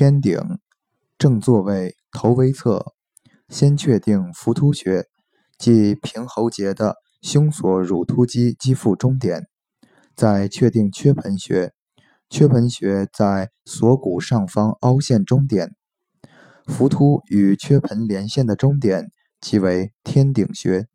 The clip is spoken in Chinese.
天顶正座位头微侧，先确定浮突穴，即平喉结的胸锁乳突肌肌腹中点，再确定缺盆穴。缺盆穴在锁骨上方凹陷中点，浮突与缺盆连线的中点即为天顶穴。